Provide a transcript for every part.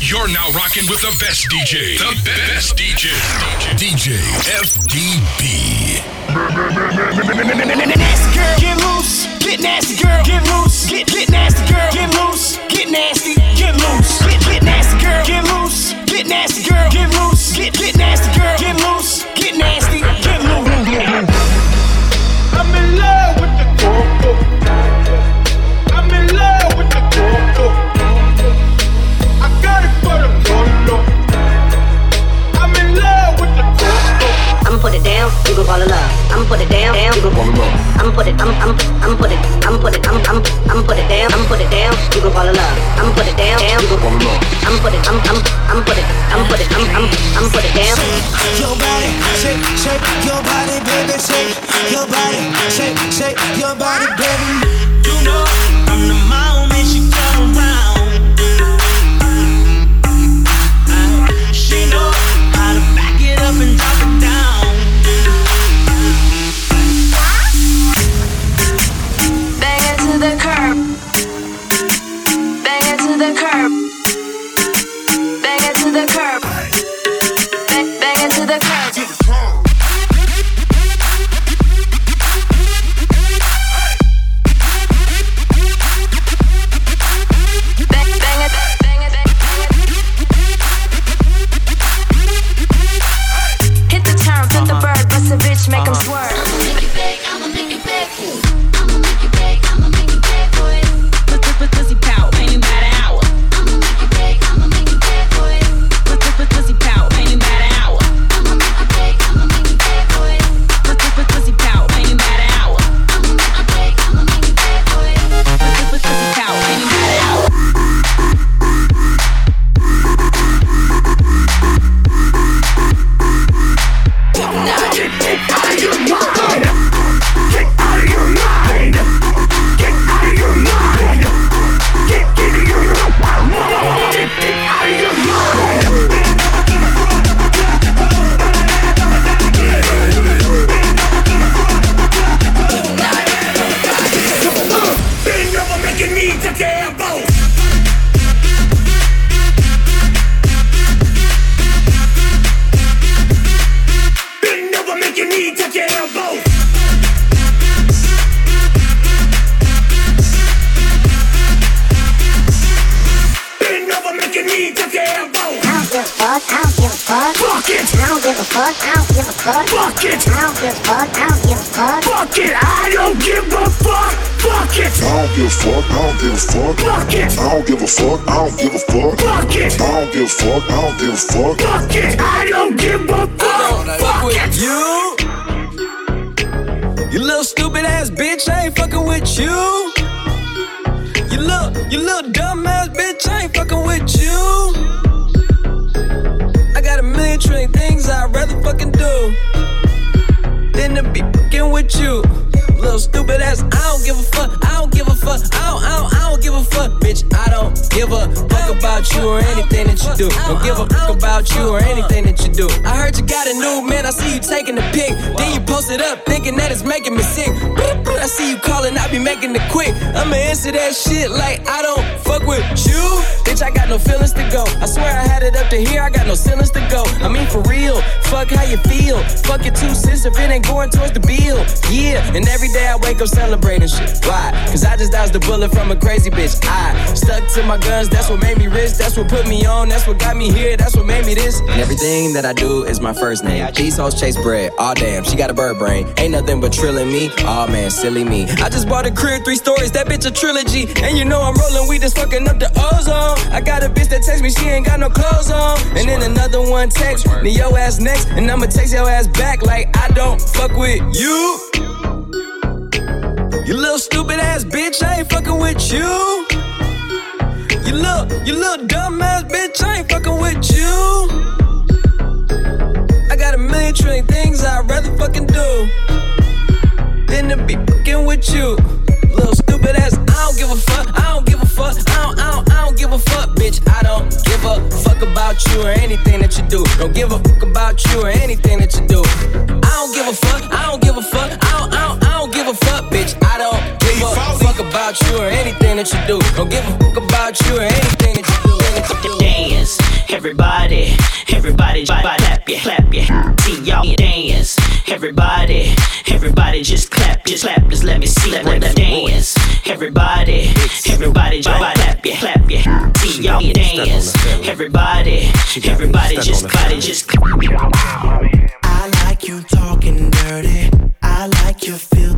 You're now rocking with the best DJ. The best DJ. DJ FDB. Nasty girl, get loose. Get nasty girl, get loose. Get get nasty girl, get loose. Get nasty, get loose. Get get nasty girl, get loose. Get nasty girl, get loose. Get get nasty girl, get loose. You gon' fall in love. I'ma put it down, down, you gon' fall in love. I'ma put it, I'm, I'm, I'm put it, I'm put it, I'm, I'm, I'm put it down, I'm put it down, you gon' fall in love. I'ma put it down, down, you gon' fall in love. I'ma put it, I'm, I'm, I'm put it, I'm put it, I'm, I'm, I'm put it down. Your body, shake, shake your body, baby, shake your body, shake, shake your body, baby. You know, I'm the moment like I don't fuck with you. Bitch, I got no feelings to go. I swear I had it up to here, I got no ceilings to go. I mean, for real, fuck how you feel. Fuck your two cents if it ain't going towards the bill. Yeah, and every day I wake up celebrating shit. Why? Cause I just dodged the bullet from a crazy bitch. I stuck to my guns, that's what made me rich. That's what put me on, that's what got me here, that's what made me this. And everything that I do is my first name. These hoes chase bread. Aw, damn, she got a bird brain. Ain't nothing but trilling me. Aw, man, silly me. I just bought a crib, three stories, that bitch a trilogy. And you know I'm rolling weed, just fucking up the ozone. I got a bitch that text me, she ain't got no clothes on. And then another one text me, yo ass next. And I'ma text your ass back like I don't fuck with you. You little stupid ass bitch, I ain't fucking with you. You little, you little dumb ass bitch, I ain't fucking with you. I got a million trillion things I'd rather fucking do than to be fucking with you. Little stupid ass, I don't give a fuck, I don't give a fuck, I don't, I don't, I don't give a fuck, bitch. I don't give a fuck about you or anything that you do. Don't give a fuck about you or anything that you do. I don't give a fuck, I don't give a fuck, I don't, I don't, I don't give a fuck, bitch. I don't give a fuck about you or anything that you do. Don't give a fuck about you or anything that you do. Dance. Everybody, everybody, just clap ya, clap ya. See y'all dance. Everybody, everybody, just clap, just clap, just let me see what the dance. Everybody, everybody, just clap ya, clap ya. See y'all dance. Everybody, everybody, just clap, just clap. I like you talking dirty. I like your filthy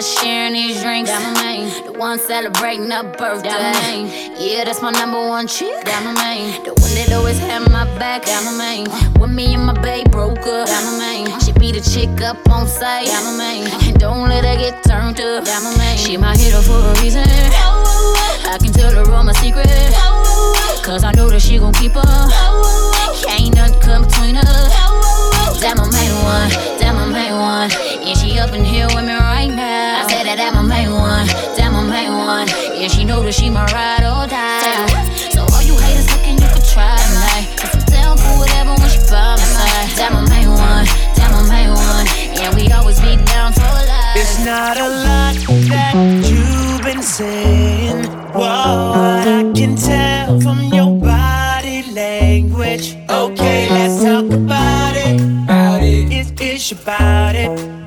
The that's sharing these drinks, Diamond Main. The one celebrating a birthday, Diamond Main. Yeah, that's my number one chick, Diamond Main. The one that always had my back, Diamond Main. When me and my babe broke up, Diamond Main. She beat a chick up on sight, Diamond Main. And don't let her get turned up, Diamond Main. She my hero for a reason. I can tell her all my secrets. Cause I know that she gon' keep up. Ain't nothing come between us. That my main one, that my main one. And she up in here with me right now. I said that that my main one, that my main one. Yeah, she know that she my ride or die. So all you haters looking, you could try tonight. Cause I'm down for whatever when she by my side. That my main one, that my main one. Yeah, we always be down for life. It's not a lot that you've been saying. Whoa, I can tell from your body language. Okay, let's talk about it. About it. It's, it's. About it.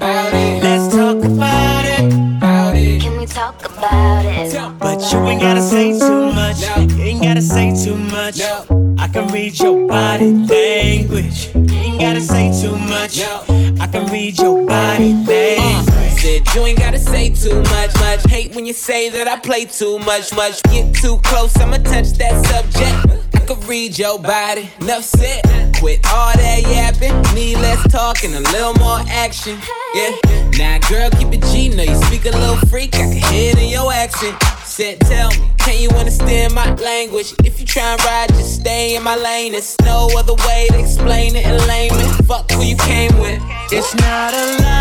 But you ain't gotta say too much. You ain't gotta say too much. I can read your body language. You ain't gotta say too much. I can read your body uh. language. Said you ain't gotta say too much, much. Hate when you say that I play too much, much. Get too close, I'ma touch that subject. I could read your body, enough said. Quit all that yapping, need less talk and a little more action. Yeah, now girl, keep it G, know you speak a little freak, I can hear it in your accent. Said, tell me, can you understand my language? If you try and ride, just stay in my lane. There's no other way to explain it in layman. Fuck who you came with. It's not a lot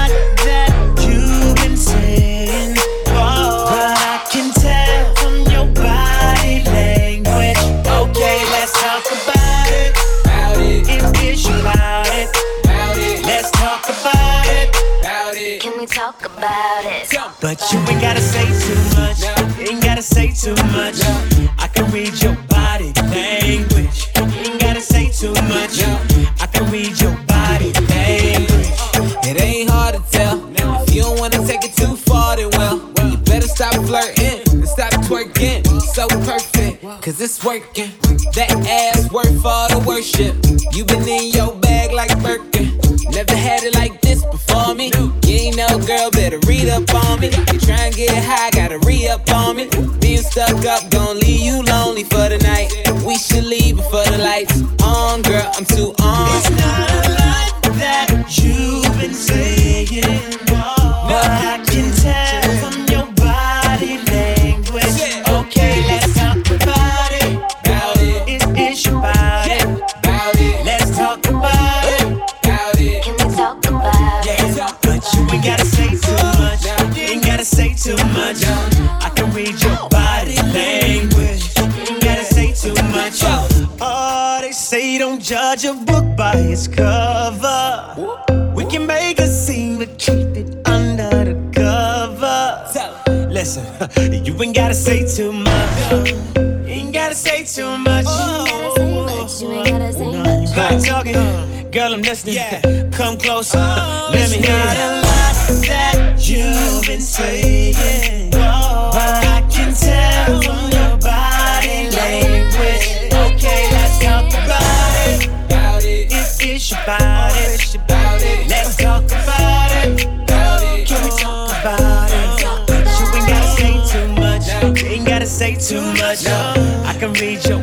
working. ain't gotta say too much. You ain't gotta say too much. Oh. You gotta say much. talking, girl. I'm listening. Yeah. Come closer, oh, let me hear it. a lot that you've been saying. can read your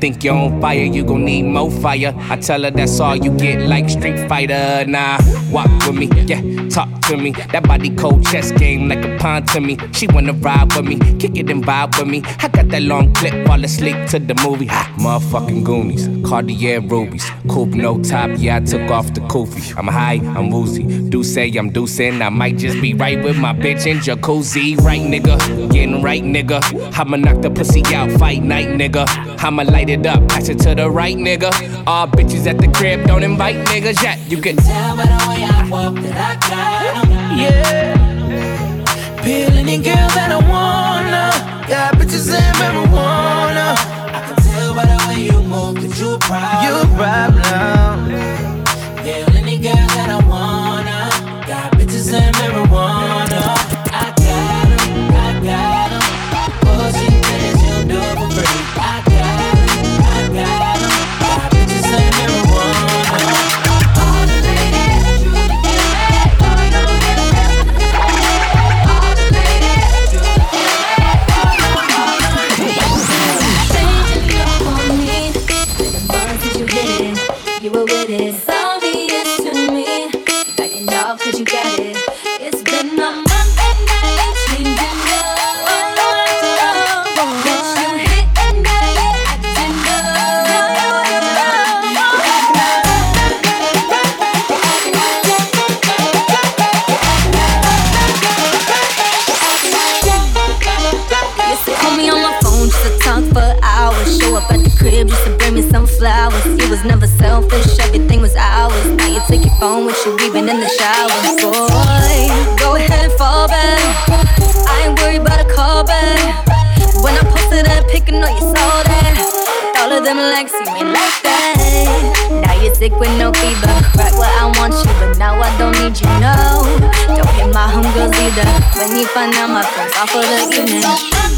Think you're on fire, you gon' need more fire. I tell her that's all you get, like Street Fighter. Nah, walk with me, yeah, talk to me. That body cold chess game like a pawn to me. She wanna ride with me, kick it and vibe with me. I got that long clip, fall asleep to the movie. Ha, motherfucking Goonies, Cartier rubies. Coupe, no top, yeah, I took off the koofy. I'm high, I'm woozy. Do say I'm deucing, I might just be right with my bitch in jacuzzi. Right, nigga, getting right, nigga. I'ma knock the pussy out, fight night, nigga. I'ma light it up, pass it to the right, nigga. All bitches at the crib, don't invite niggas yet. You can tell by the way I walk that I got. Yeah. Peel any girl that I wanna. Got bitches and marijuana move that you a problem. You a problem. Peel any girl that I wanna. You even in the shower. Boy, go ahead, and fall back. I ain't worried about a call back. When I posted that pic, I know you saw that. All of them likes you ain't like that. Now you're sick with no fever. Right where I want you, but now I don't need you, no. Don't hit my homegirls either. When you find out my friends off for the evening.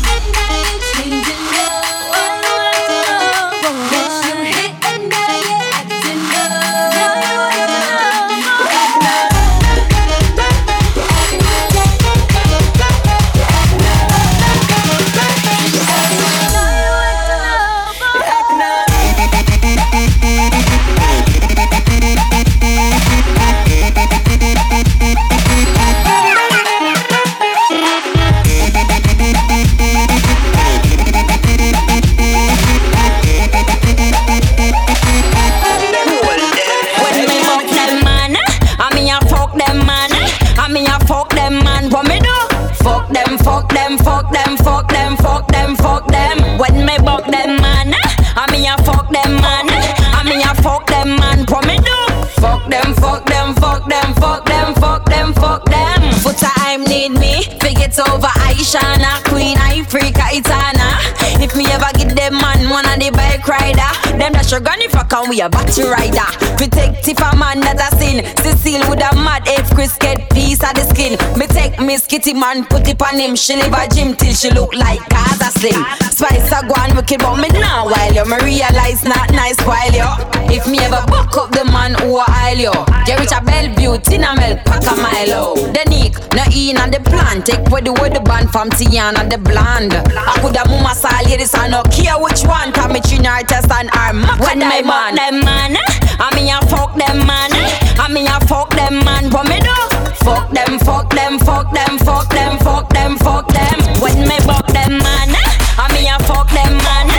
Sugar I can we a battery rider. Protect if a man that a sin. Cecile with a mad if Chris get piece of the skin. Me take Miss Kitty man, put it on him. She live a gym till she look like Gaza Slim. Spice a go and wicked, but me now while you. Me realize not nice while you. If me ever buck up the man who a aisle you. Get rich a Bellevue, Tina Mel, pack a mile. The Nick, no in on the plan. Take with the word the band from Tiana the blonde. I could have mama sal here this I no care which one. Come me artist and our When me fuck them man, I mean I fuck them man, I mean I fuck them man. What me do? Fuck them, fuck them, fuck them, fuck them, fuck them, fuck them. When me fuck them man, I mean I fuck them man,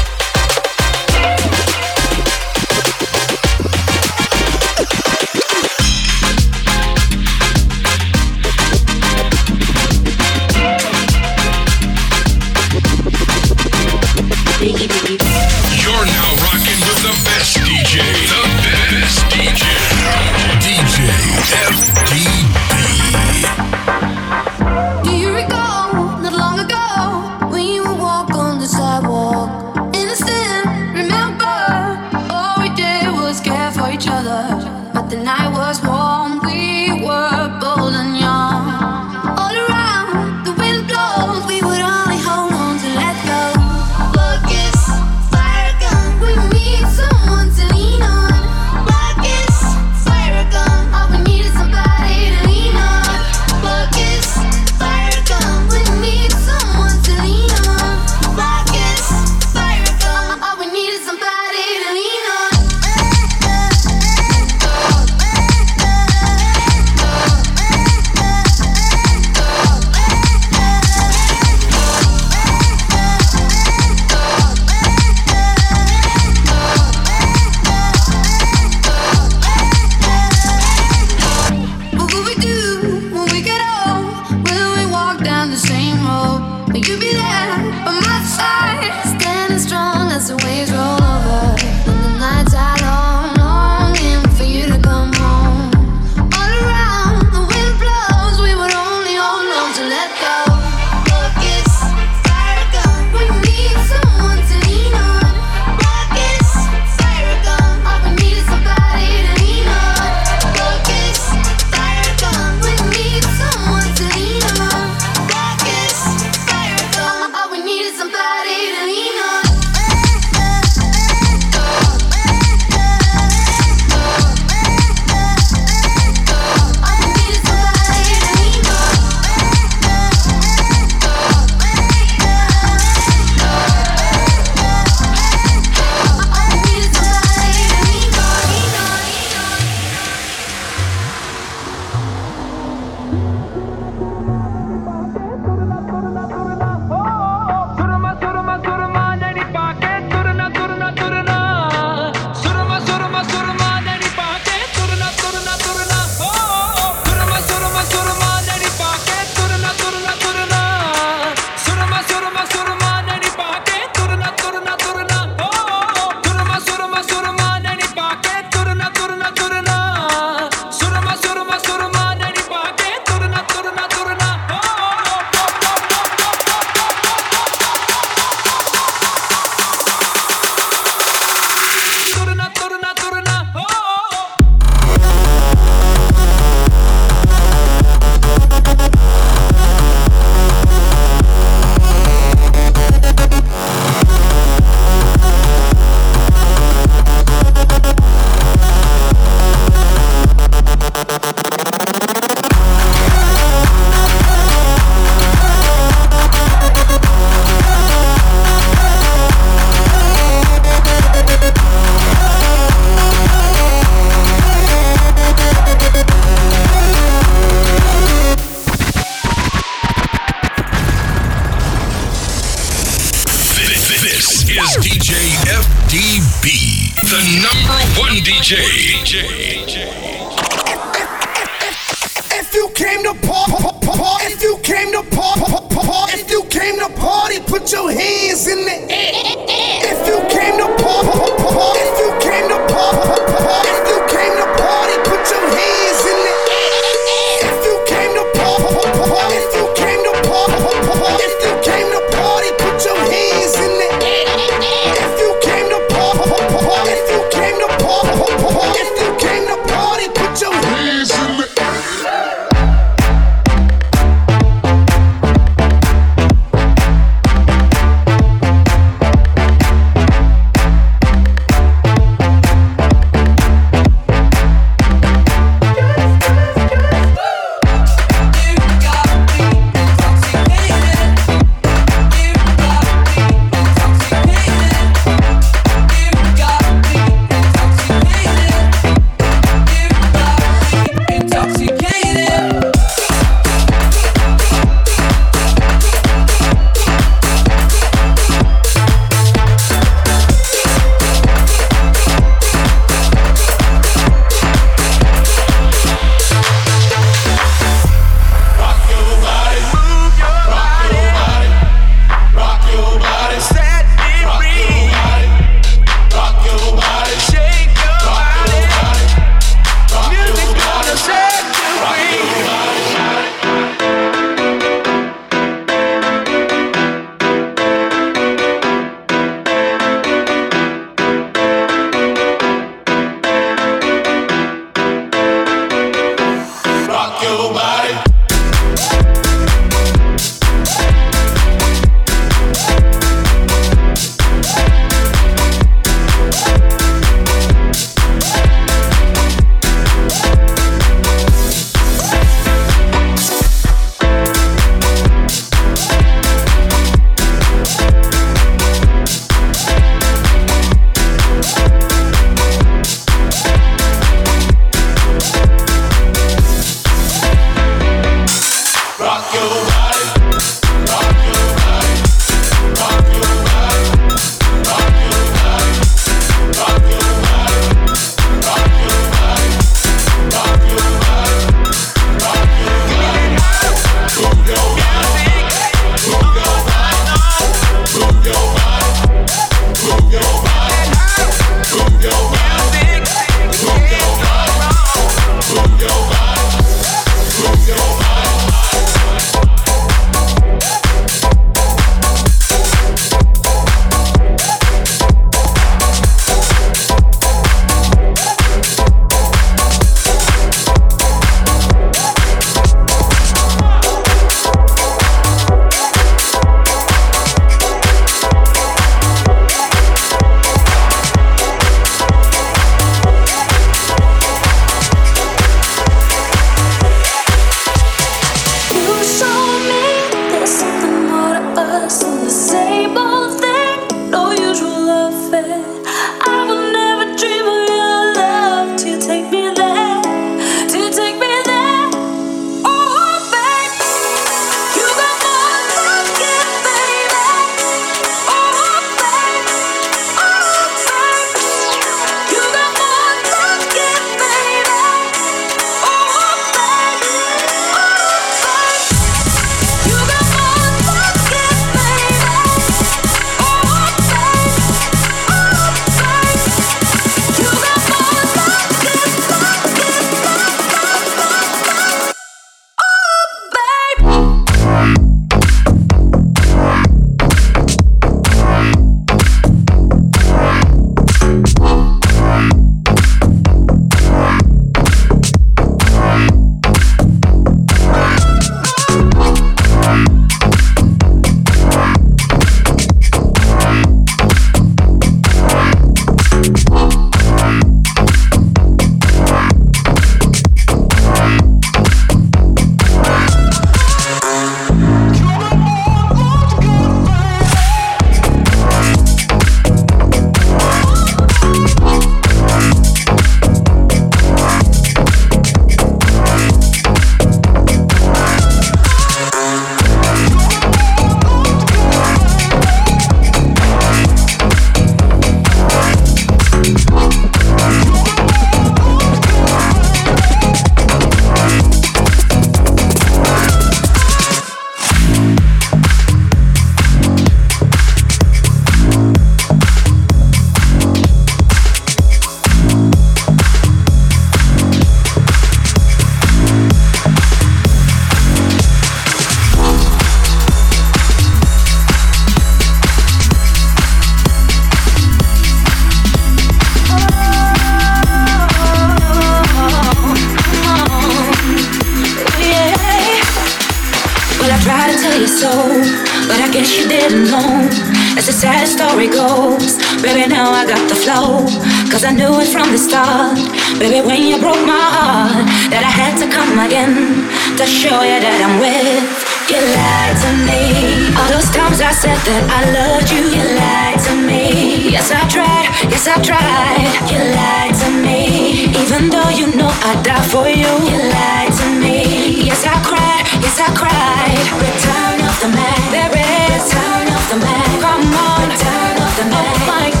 to show you that I'm with. You lied to me. All those times I said that I loved you, you lied to me. Yes, I tried, yes, I tried. You lied to me. Even though you know I'd die for you, you lied to me. Yes, I cried, yes, I cried. Return of the man, baby. Return of the man. Come on, return of the man. Oh my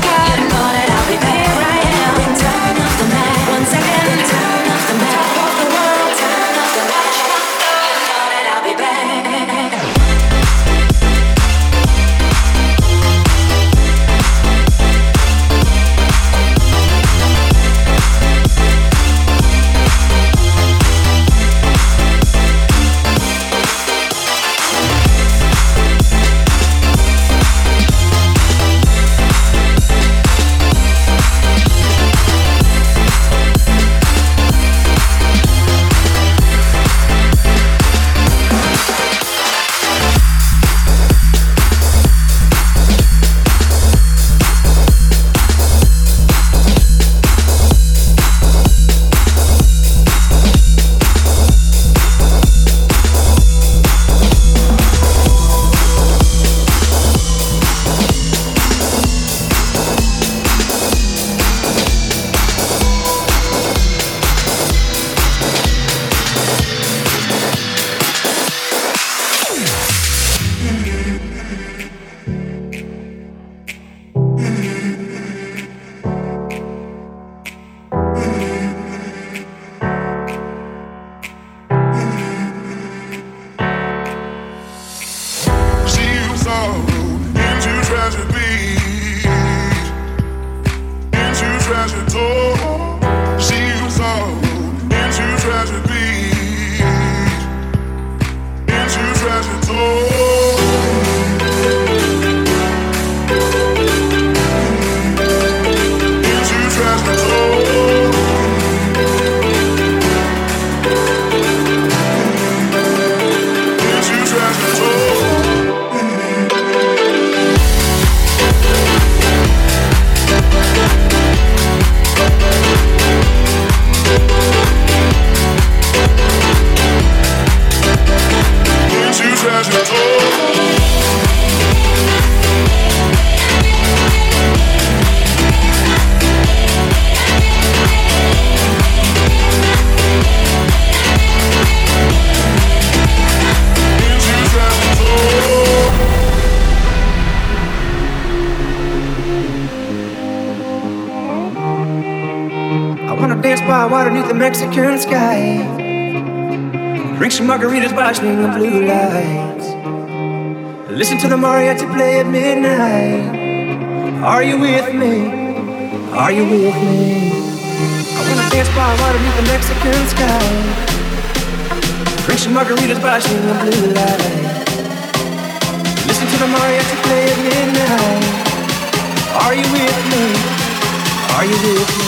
into tragedy, Mexican sky. Drink some margaritas by the blue lights. Listen to the mariachi play at midnight. Are you with me? Are you with me? I wanna dance by water beneath the Mexican sky. Drink some margaritas by the blue lights. Listen to the mariachi play at midnight. Are you with me? Are you with me?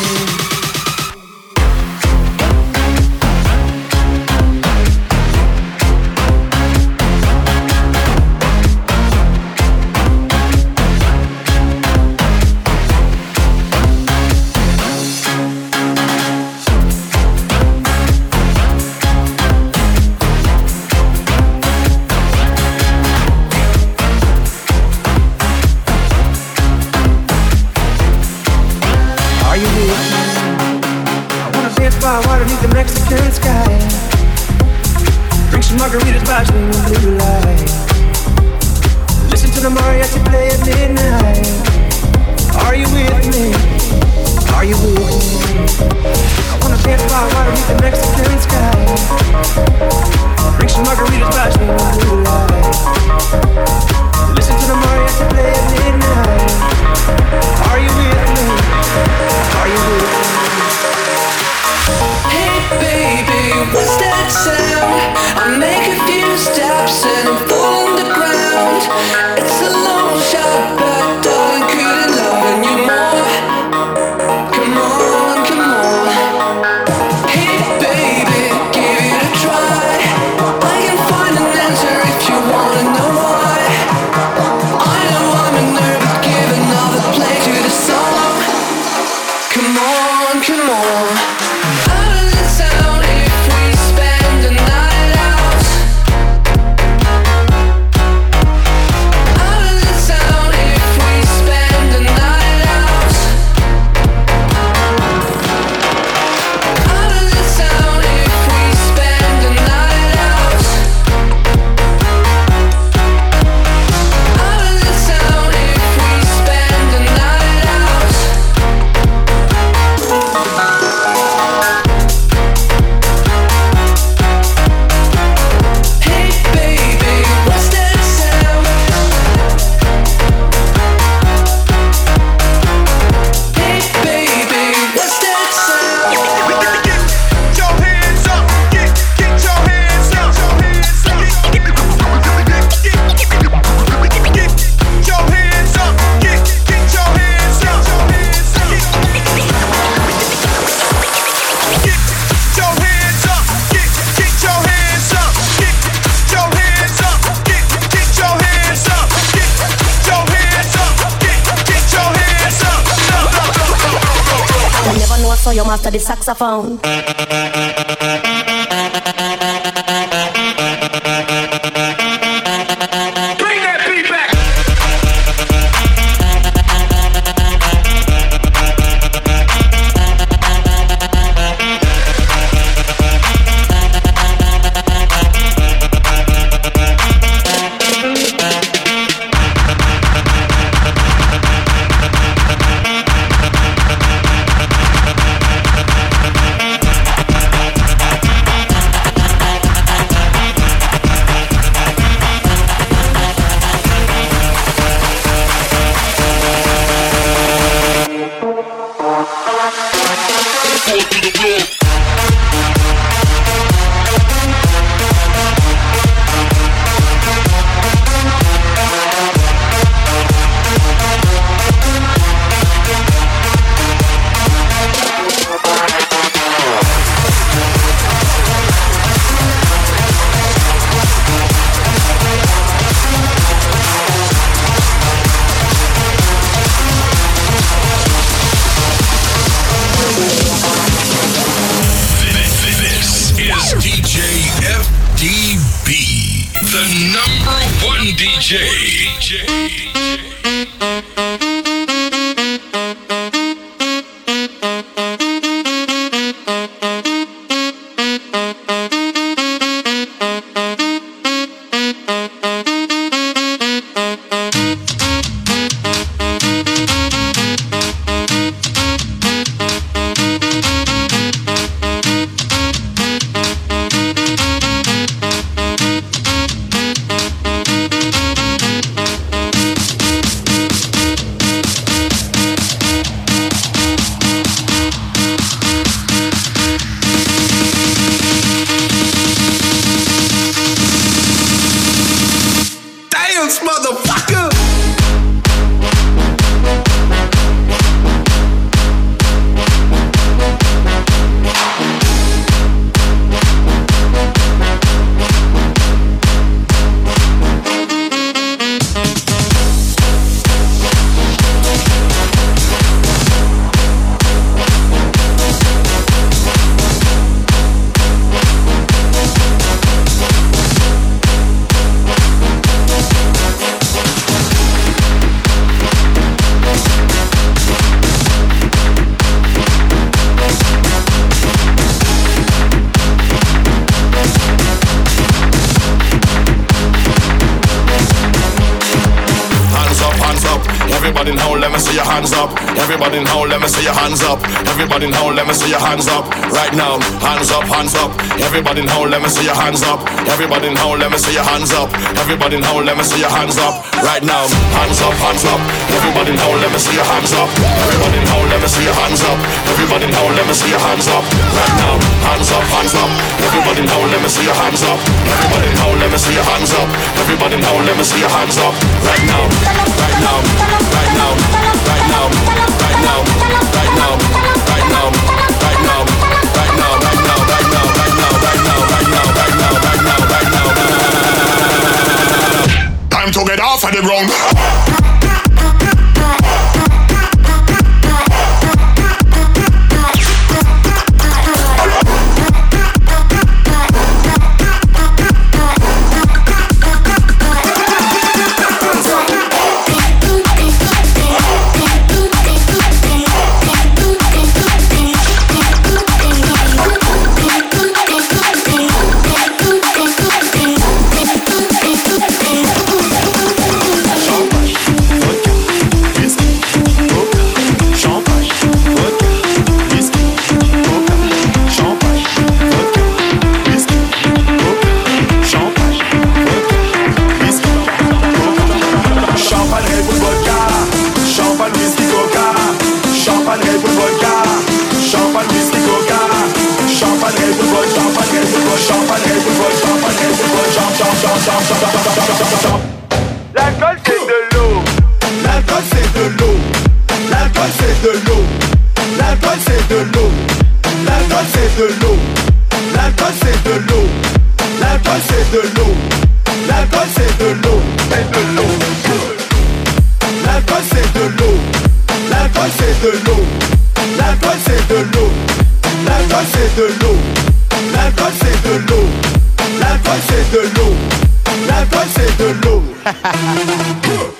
To the saxophone. DJ. DJ. Hands up. Everybody now, let me see your hands up. Everybody now, let me see your hands up. Right now, hands up, hands up. Everybody now, let me see your hands up. Everybody now, let me see your hands up. Everybody now, let me see your hands up. Right now, hands up, hands up. Everybody now, let me see your hands up. Everybody now, let me see your hands up. Everybody now, let me see your hands up. Right now, right now, right now, right now, right now, right now, right now, took it off of the ground. c'est de l'eau. L'alcool c'est de l'eau. L'alcool c'est de l'eau. L'alcool c'est de l'eau. L'alcool c'est de l'eau. L'alcool c'est de l'eau. L'alcool c'est de l'eau.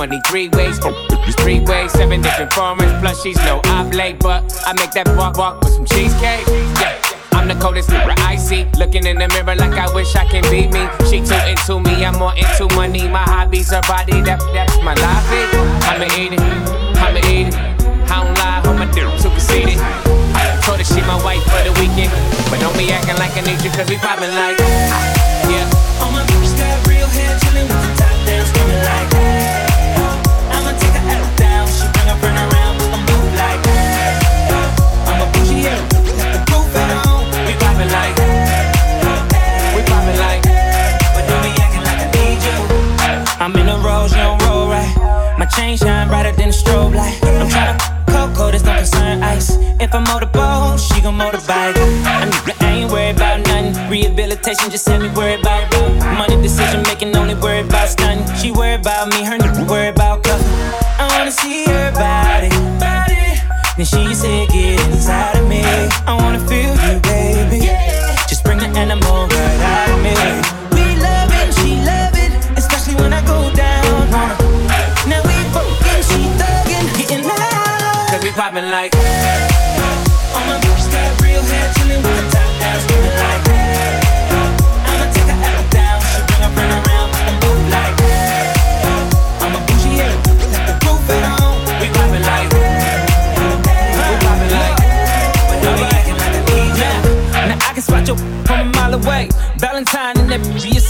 money three ways. Three ways, seven different formats. Plus, she's no oblate, but I make that walk walk with some cheesecake. Yeah. I'm the coldest nigga I see. Looking in the mirror like I wish I can be me. She too into me, I'm more into money. My hobbies, her body, that, that's my life. I'ma eat it, I'ma eat it. I don't lie, hold my dick too conceited. Told her she my wife for the weekend. But don't be acting like I need you, cause we poppin' like, Just had me worried about money decision making, only worried about stunning. She worried about me, her nigga worried about cuffing. I wanna see her body. Then she said, get inside of me. I wanna feel you, baby. Just bring the animal right out of me. We love it, she love it, especially when I go down on her. Now we broken, she thuggin', getting loud. cause we poppin' like,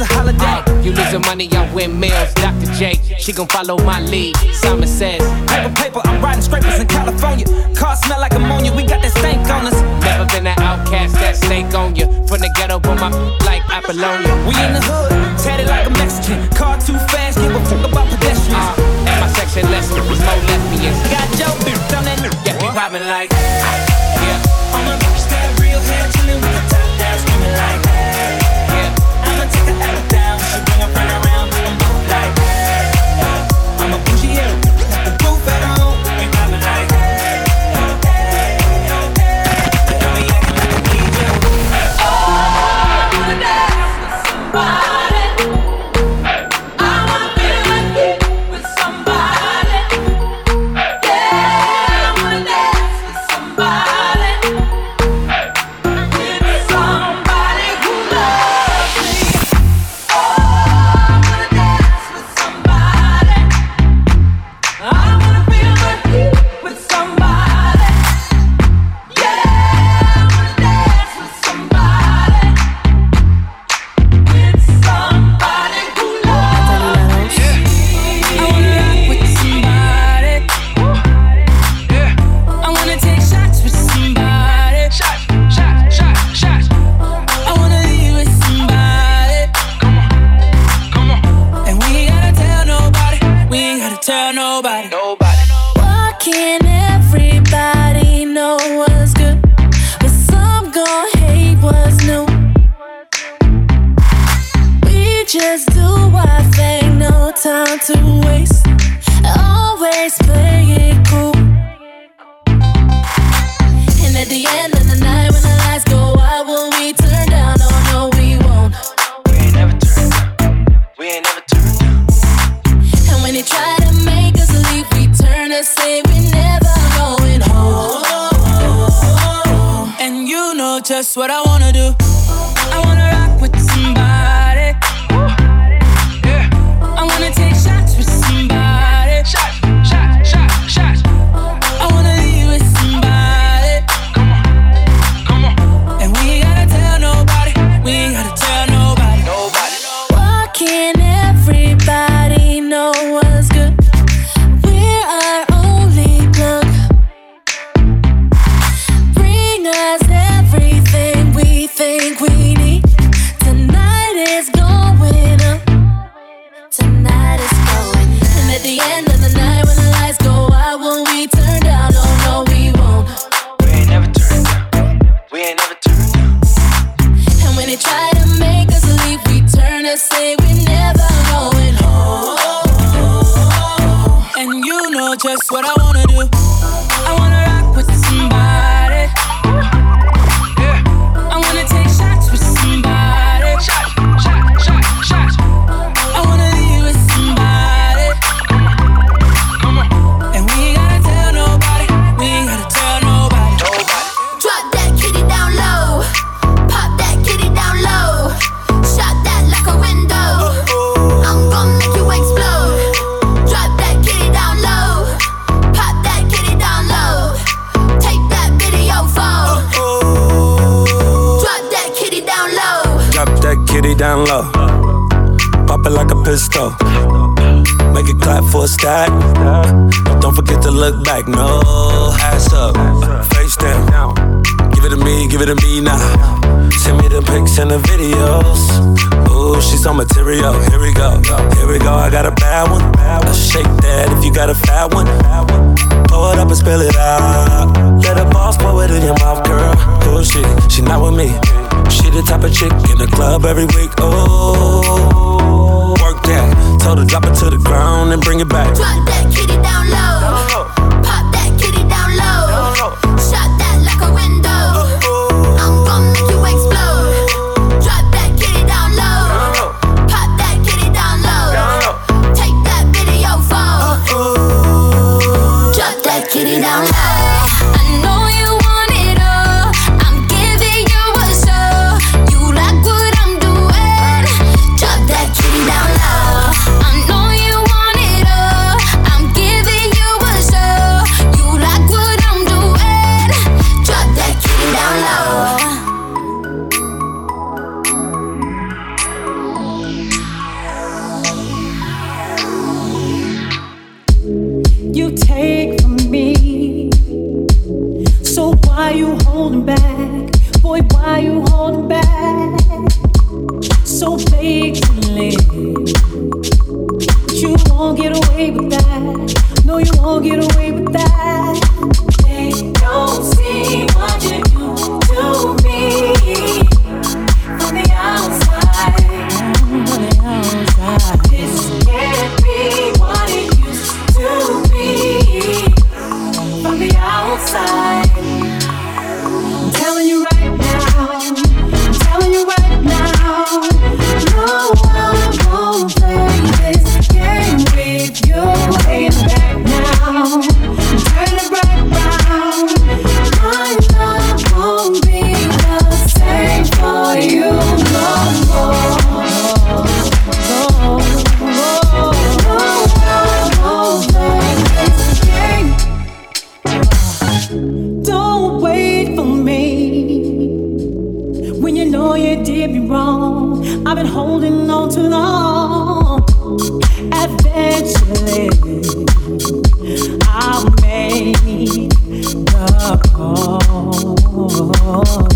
it's a holiday. you losing money, I win meals. Dr. J, she gon' follow my lead. Simon says, Paper, paper, I'm riding scrapers in California. Car smell like ammonia, we got that stank on us. Never been an outcast that snake on you. From the ghetto, on my like Apollonia. We in the hood, tatted like a Mexican. Car too fast, give a fuck about pedestrians. Uh, and my section less, more lesbians. Got Joe bitch on that Yeah, we poppin' like, yeah. chick in the club every week. Oh, work that. Told her drop it to the ground and bring it back. Oh.